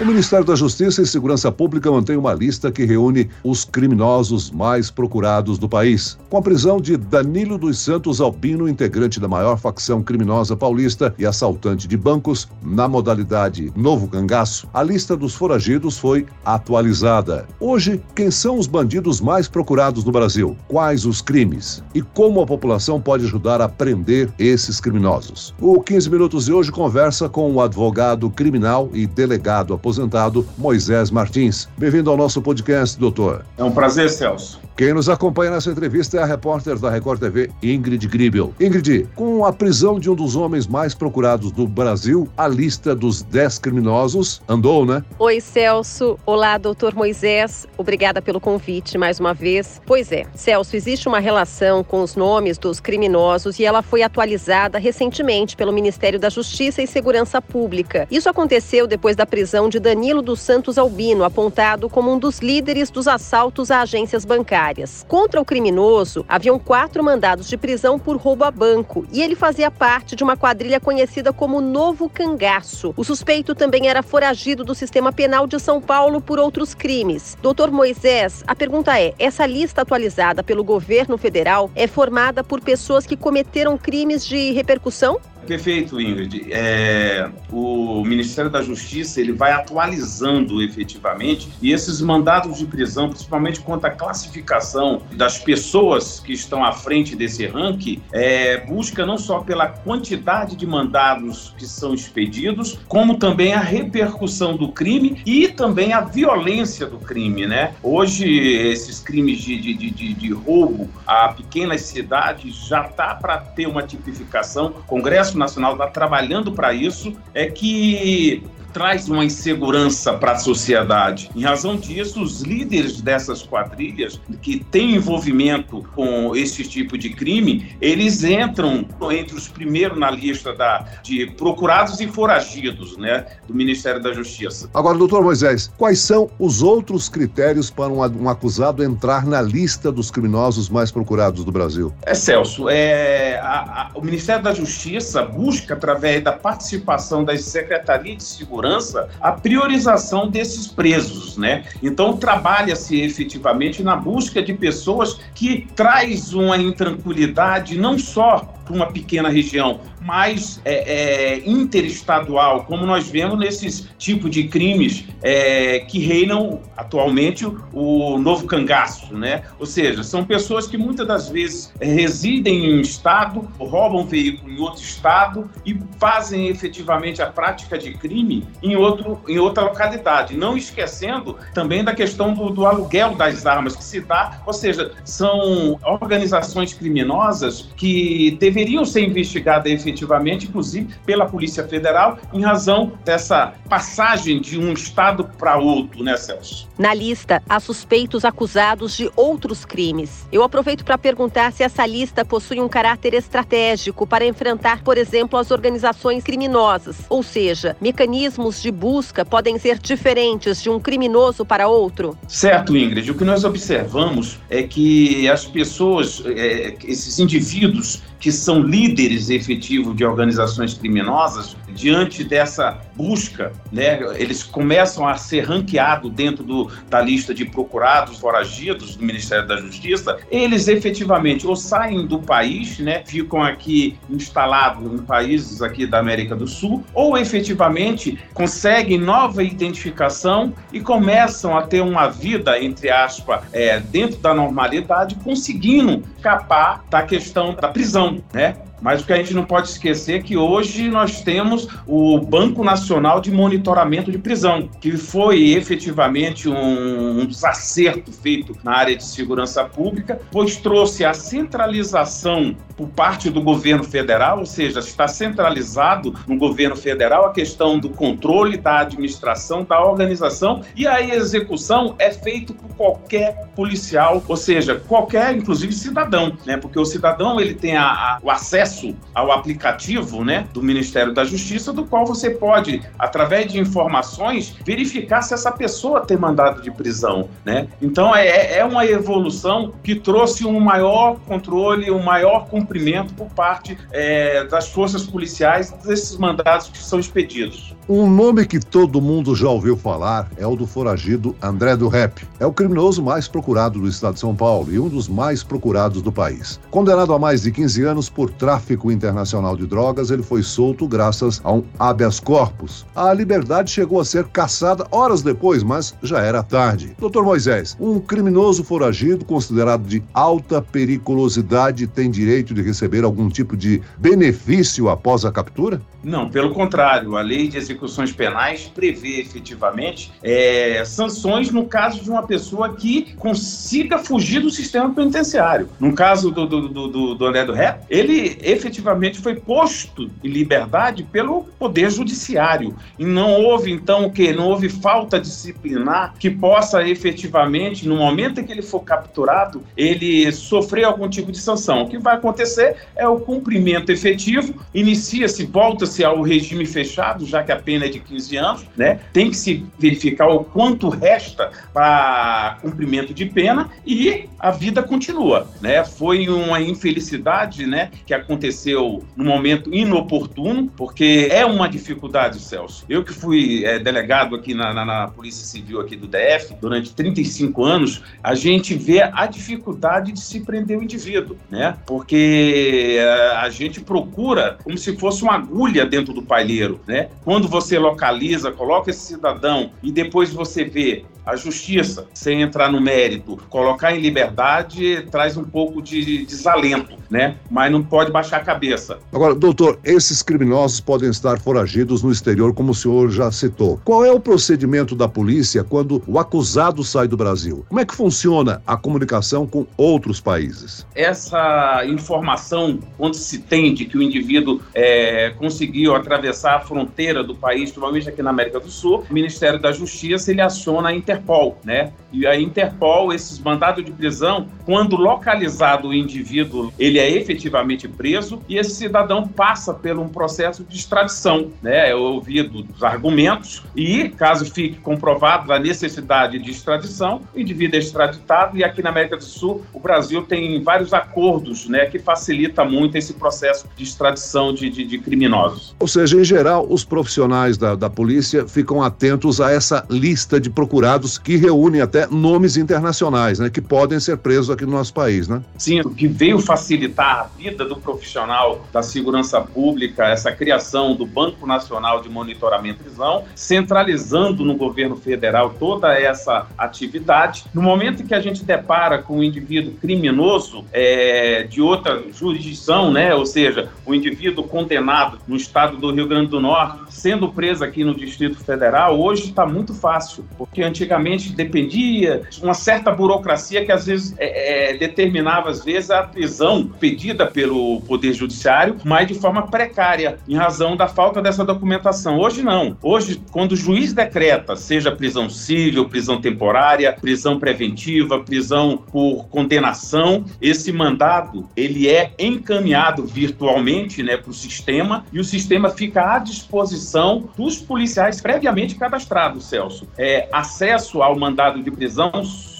O Ministério da Justiça e Segurança Pública mantém uma lista que reúne os criminosos mais procurados do país. Com a prisão de Danilo dos Santos Albino, integrante da maior facção criminosa paulista e assaltante de bancos, na modalidade Novo Cangaço, a lista dos foragidos foi atualizada. Hoje, quem são os bandidos mais procurados no Brasil? Quais os crimes? E como a população pode ajudar a prender esses criminosos? O 15 Minutos de hoje conversa com o advogado criminal e delegado aposentado Moisés Martins. Bem-vindo ao nosso podcast, doutor. É um prazer, Celso. Quem nos acompanha nessa entrevista é a repórter da Record TV, Ingrid Gribel. Ingrid, com a prisão de um dos homens mais procurados do Brasil, a lista dos 10 criminosos andou, né? Oi, Celso. Olá, doutor Moisés. Obrigada pelo convite mais uma vez. Pois é, Celso, existe uma relação com os nomes dos criminosos e ela foi atualizada recentemente pelo Ministério da Justiça e Segurança Pública. Isso aconteceu depois da prisão de Danilo dos Santos Albino, apontado como um dos líderes dos assaltos a agências bancárias. Contra o criminoso, haviam quatro mandados de prisão por roubo a banco e ele fazia parte de uma quadrilha conhecida como Novo Cangaço. O suspeito também era foragido do sistema penal de São Paulo por outros crimes. Doutor Moisés, a pergunta é: essa lista atualizada pelo governo federal é formada por pessoas que cometeram crimes de repercussão? Perfeito, Ingrid. É, o Ministério da Justiça ele vai atualizando efetivamente e esses mandados de prisão, principalmente quanto à classificação das pessoas que estão à frente desse ranking, é, busca não só pela quantidade de mandados que são expedidos, como também a repercussão do crime e também a violência do crime, né? Hoje esses crimes de, de, de, de roubo a pequenas cidades já tá para ter uma tipificação. Congresso Congresso Nacional está trabalhando para isso, é que traz uma insegurança para a sociedade. Em razão disso, os líderes dessas quadrilhas que têm envolvimento com esse tipo de crime, eles entram entre os primeiros na lista da, de procurados e foragidos, né, do Ministério da Justiça. Agora, doutor Moisés, quais são os outros critérios para um, um acusado entrar na lista dos criminosos mais procurados do Brasil? É, Celso, é, a, a, o Ministério da Justiça busca, através da participação das secretarias de segurança, segurança a priorização desses presos, né? Então trabalha-se efetivamente na busca de pessoas que traz uma intranquilidade não só para uma pequena região, mais é, é, interestadual, como nós vemos nesses tipos de crimes é, que reinam atualmente o novo cangaço, né? Ou seja, são pessoas que muitas das vezes residem em um estado, roubam veículo em outro estado e fazem efetivamente a prática de crime em, outro, em outra localidade. Não esquecendo também da questão do, do aluguel das armas que se dá, ou seja, são organizações criminosas que deveriam ser investigadas efetivamente inclusive pela Polícia Federal, em razão dessa passagem de um estado para outro, né, Celso? Na lista, há suspeitos acusados de outros crimes. Eu aproveito para perguntar se essa lista possui um caráter estratégico para enfrentar, por exemplo, as organizações criminosas. Ou seja, mecanismos de busca podem ser diferentes de um criminoso para outro? Certo, Ingrid. O que nós observamos é que as pessoas, é, esses indivíduos que são líderes efetivos de organizações criminosas, diante dessa busca, né, eles começam a ser ranqueados dentro do, da lista de procurados, foragidos do Ministério da Justiça, eles efetivamente ou saem do país, né, ficam aqui instalados em países aqui da América do Sul, ou efetivamente conseguem nova identificação e começam a ter uma vida, entre aspas, é, dentro da normalidade, conseguindo escapar da questão da prisão né? Mas o que a gente não pode esquecer é que hoje nós temos o Banco Nacional de Monitoramento de Prisão, que foi efetivamente um, desacerto feito na área de segurança pública, pois trouxe a centralização por parte do governo federal, ou seja, está centralizado no governo federal a questão do controle da administração, da organização e a execução é feito por qualquer policial, ou seja, qualquer, inclusive cidadão, né? Porque o cidadão ele tem a, a, o acesso acesso ao aplicativo né, do Ministério da Justiça, do qual você pode, através de informações, verificar se essa pessoa tem mandado de prisão. Né? Então, é, é uma evolução que trouxe um maior controle, um maior cumprimento por parte é, das forças policiais desses mandados que são expedidos. Um nome que todo mundo já ouviu falar é o do foragido André do Rep. É o criminoso mais procurado do estado de São Paulo e um dos mais procurados do país. Condenado a mais de 15 anos por tráfico internacional de drogas, ele foi solto graças a um habeas corpus. A liberdade chegou a ser caçada horas depois, mas já era tarde. Doutor Moisés, um criminoso foragido considerado de alta periculosidade tem direito de receber algum tipo de benefício após a captura? Não, pelo contrário, a lei de execuções penais prevê efetivamente é, sanções no caso de uma pessoa que consiga fugir do sistema penitenciário. No caso do, do, do, do André do Ré, ele efetivamente foi posto em liberdade pelo Poder Judiciário. E não houve, então, o quê? Não houve falta disciplinar que possa efetivamente, no momento em que ele for capturado, ele sofrer algum tipo de sanção. O que vai acontecer é o cumprimento efetivo, inicia-se, volta-se ao regime fechado, já que a pena é de 15 anos, né? Tem que se verificar o quanto resta para cumprimento de pena e a vida continua, né? Foi uma infelicidade, né, que aconteceu no momento inoportuno, porque é uma dificuldade, Celso. Eu que fui é, delegado aqui na, na, na, Polícia Civil aqui do DF durante 35 anos, a gente vê a dificuldade de se prender o indivíduo, né? Porque é, a gente procura como se fosse uma agulha dentro do palheiro, né? Quando você localiza, coloca esse cidadão e depois você vê a justiça, sem entrar no mérito, colocar em liberdade traz um pouco de desalento, né? Mas não pode baixar a cabeça. Agora, doutor, esses criminosos podem estar foragidos no exterior, como o senhor já citou. Qual é o procedimento da polícia quando o acusado sai do Brasil? Como é que funciona a comunicação com outros países? Essa informação, quando se tem de que o indivíduo é, conseguiu atravessar a fronteira do país, provavelmente aqui na América do Sul, o Ministério da Justiça ele aciona a Interpol, né? E a Interpol, esses mandados de prisão, quando localizado o indivíduo, ele é efetivamente preso e esse cidadão passa por um processo de extradição, né? É ouvido os argumentos e, caso fique comprovado a necessidade de extradição, o indivíduo é extraditado e aqui na América do Sul, o Brasil tem vários acordos, né, que facilita muito esse processo de extradição de, de, de criminosos. Ou seja, em geral, os profissionais da, da polícia ficam atentos a essa lista de procurados que reúnem até nomes internacionais, né, que podem ser presos aqui no nosso país, né? Sim, o que veio facilitar a vida do profissional da segurança pública, essa criação do Banco Nacional de Monitoramento e Prisão, centralizando no governo federal toda essa atividade. No momento que a gente depara com um indivíduo criminoso é, de outra jurisdição, né, ou seja, o um indivíduo condenado no estado do Rio Grande do Norte, sendo preso aqui no Distrito Federal, hoje está muito fácil, porque antigamente antigamente dependia de uma certa burocracia que às vezes é, é, determinava às vezes a prisão pedida pelo poder judiciário, mas de forma precária, em razão da falta dessa documentação. Hoje não. Hoje, quando o juiz decreta, seja prisão civil, prisão temporária, prisão preventiva, prisão por condenação, esse mandado ele é encaminhado virtualmente, né, para o sistema e o sistema fica à disposição dos policiais previamente cadastrados, Celso. É, acesso acesso ao mandado de prisão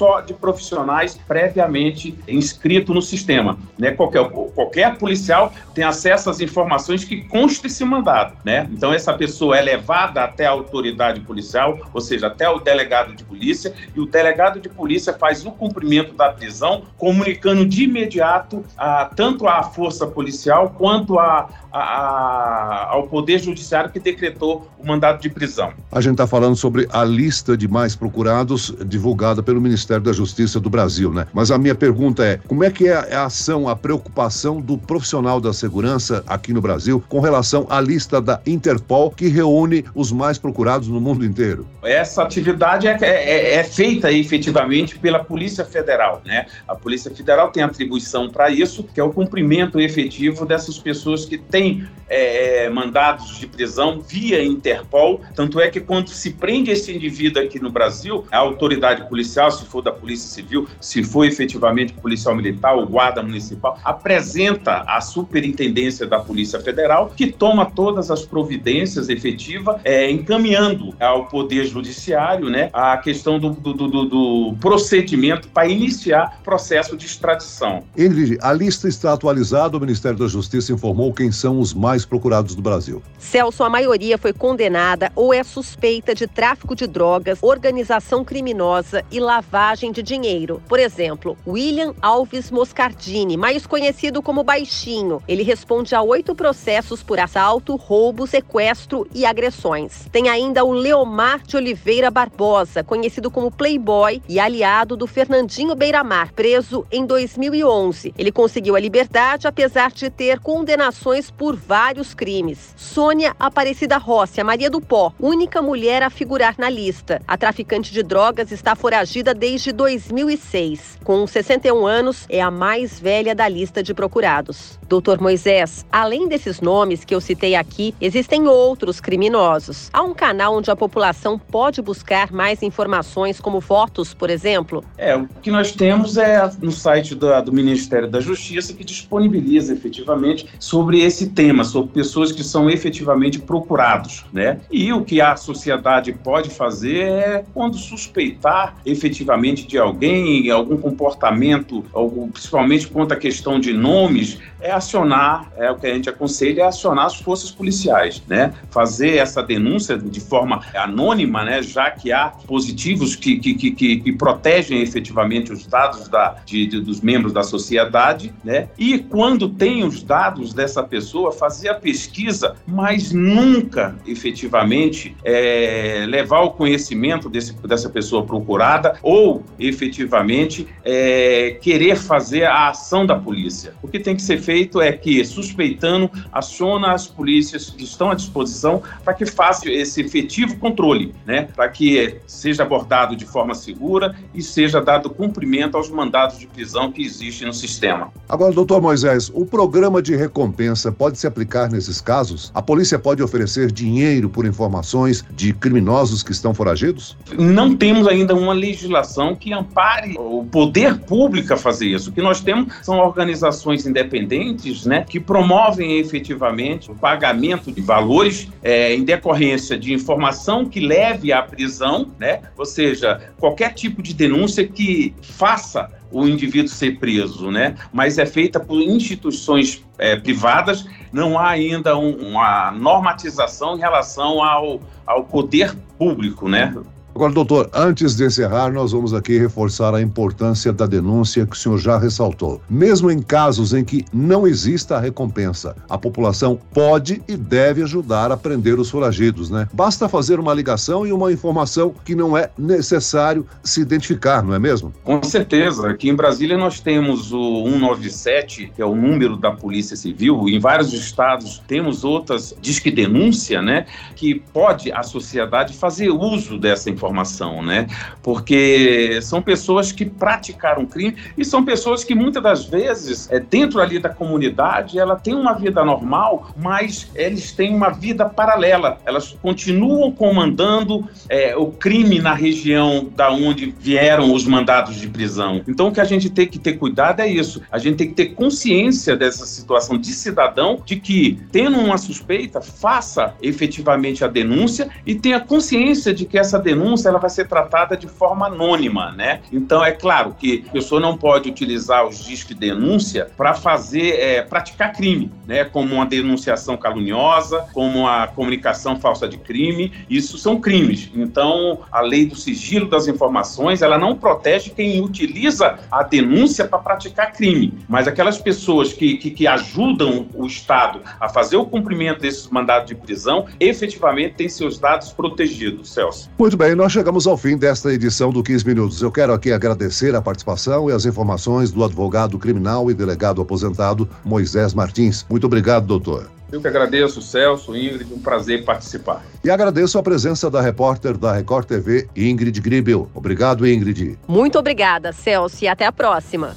só de profissionais previamente inscritos no sistema. Né? Qualquer, qualquer policial tem acesso às informações que consta esse mandado. Né? Então, essa pessoa é levada até a autoridade policial, ou seja, até o delegado de polícia, e o delegado de polícia faz o cumprimento da prisão, comunicando de imediato a, tanto à força policial quanto a, a, ao Poder Judiciário que decretou o mandado de prisão. A gente está falando sobre a lista de mais procurados divulgada pelo Ministério da Justiça do Brasil, né? Mas a minha pergunta é: como é que é a ação, a preocupação do profissional da segurança aqui no Brasil com relação à lista da Interpol que reúne os mais procurados no mundo inteiro? Essa atividade é, é, é feita efetivamente pela Polícia Federal, né? A Polícia Federal tem atribuição para isso, que é o cumprimento efetivo dessas pessoas que têm é, mandados de prisão via Interpol. Tanto é que quando se prende esse indivíduo aqui no Brasil, a autoridade policial, se for for da Polícia Civil, se for efetivamente policial militar ou guarda municipal, apresenta à Superintendência da Polícia Federal, que toma todas as providências efetivas, é, encaminhando ao Poder Judiciário né, a questão do, do, do, do procedimento para iniciar processo de extradição. Ingrid, a lista está atualizada, o Ministério da Justiça informou quem são os mais procurados do Brasil. Celso, a maioria foi condenada ou é suspeita de tráfico de drogas, organização criminosa e lavagem de dinheiro. Por exemplo, William Alves Moscardini, mais conhecido como Baixinho. Ele responde a oito processos por assalto, roubo, sequestro e agressões. Tem ainda o Leomar de Oliveira Barbosa, conhecido como Playboy e aliado do Fernandinho Beiramar, preso em 2011. Ele conseguiu a liberdade apesar de ter condenações por vários crimes. Sônia Aparecida Rossi, Maria do Pó, única mulher a figurar na lista. A traficante de drogas está foragida desde 2006. Com 61 anos, é a mais velha da lista de procurados. Doutor Moisés, além desses nomes que eu citei aqui, existem outros criminosos. Há um canal onde a população pode buscar mais informações, como fotos, por exemplo? É, o que nós temos é no site do Ministério da Justiça que disponibiliza efetivamente sobre esse tema, sobre pessoas que são efetivamente procurados, né? E o que a sociedade pode fazer é, quando suspeitar efetivamente de alguém, algum comportamento, algum, principalmente quanto à questão de nomes, é acionar, é o que a gente aconselha, é acionar as forças policiais, né? Fazer essa denúncia de forma anônima, né? Já que há positivos que, que, que, que protegem efetivamente os dados da, de, de, dos membros da sociedade, né? E quando tem os dados dessa pessoa, fazer a pesquisa, mas nunca efetivamente é, levar ao conhecimento desse, dessa pessoa procurada ou efetivamente é, querer fazer a ação da polícia. O que tem que ser feito é que, suspeitando, aciona as polícias que estão à disposição para que faça esse efetivo controle, né? para que seja abordado de forma segura e seja dado cumprimento aos mandados de prisão que existem no sistema. Agora, doutor Moisés, o programa de recompensa pode se aplicar nesses casos? A polícia pode oferecer dinheiro por informações de criminosos que estão foragidos? Não temos ainda uma legislação que ampare o poder público a fazer isso. O que nós temos são organizações independentes né, que promovem efetivamente o pagamento de valores é, em decorrência de informação que leve à prisão, né? ou seja, qualquer tipo de denúncia que faça o indivíduo ser preso, né? Mas é feita por instituições é, privadas, não há ainda um, uma normatização em relação ao, ao poder público, né? Agora, doutor, antes de encerrar, nós vamos aqui reforçar a importância da denúncia que o senhor já ressaltou. Mesmo em casos em que não exista a recompensa, a população pode e deve ajudar a prender os foragidos, né? Basta fazer uma ligação e uma informação que não é necessário se identificar, não é mesmo? Com certeza. Aqui em Brasília nós temos o 197, que é o número da Polícia Civil. Em vários estados temos outras disque denúncia, né? Que pode a sociedade fazer uso dessa informação informação, né? Porque são pessoas que praticaram crime e são pessoas que muitas das vezes, é, dentro ali da comunidade, ela tem uma vida normal, mas eles têm uma vida paralela. Elas continuam comandando é, o crime na região da onde vieram os mandados de prisão. Então, o que a gente tem que ter cuidado é isso. A gente tem que ter consciência dessa situação de cidadão, de que, tendo uma suspeita, faça efetivamente a denúncia e tenha consciência de que essa denúncia denúncia ela vai ser tratada de forma anônima, né? Então é claro que a pessoa não pode utilizar os discos de denúncia para fazer é, praticar crime, né? Como uma denunciação caluniosa, como a comunicação falsa de crime, isso são crimes. Então a lei do sigilo das informações ela não protege quem utiliza a denúncia para praticar crime, mas aquelas pessoas que, que, que ajudam o Estado a fazer o cumprimento desses mandados de prisão, efetivamente têm seus dados protegidos, Celso. Muito bem, nós chegamos ao fim desta edição do 15 Minutos. Eu quero aqui agradecer a participação e as informações do advogado criminal e delegado aposentado Moisés Martins. Muito obrigado, doutor. Eu que agradeço, Celso, Ingrid, um prazer participar. E agradeço a presença da repórter da Record TV, Ingrid Gribel. Obrigado, Ingrid. Muito obrigada, Celso, e até a próxima.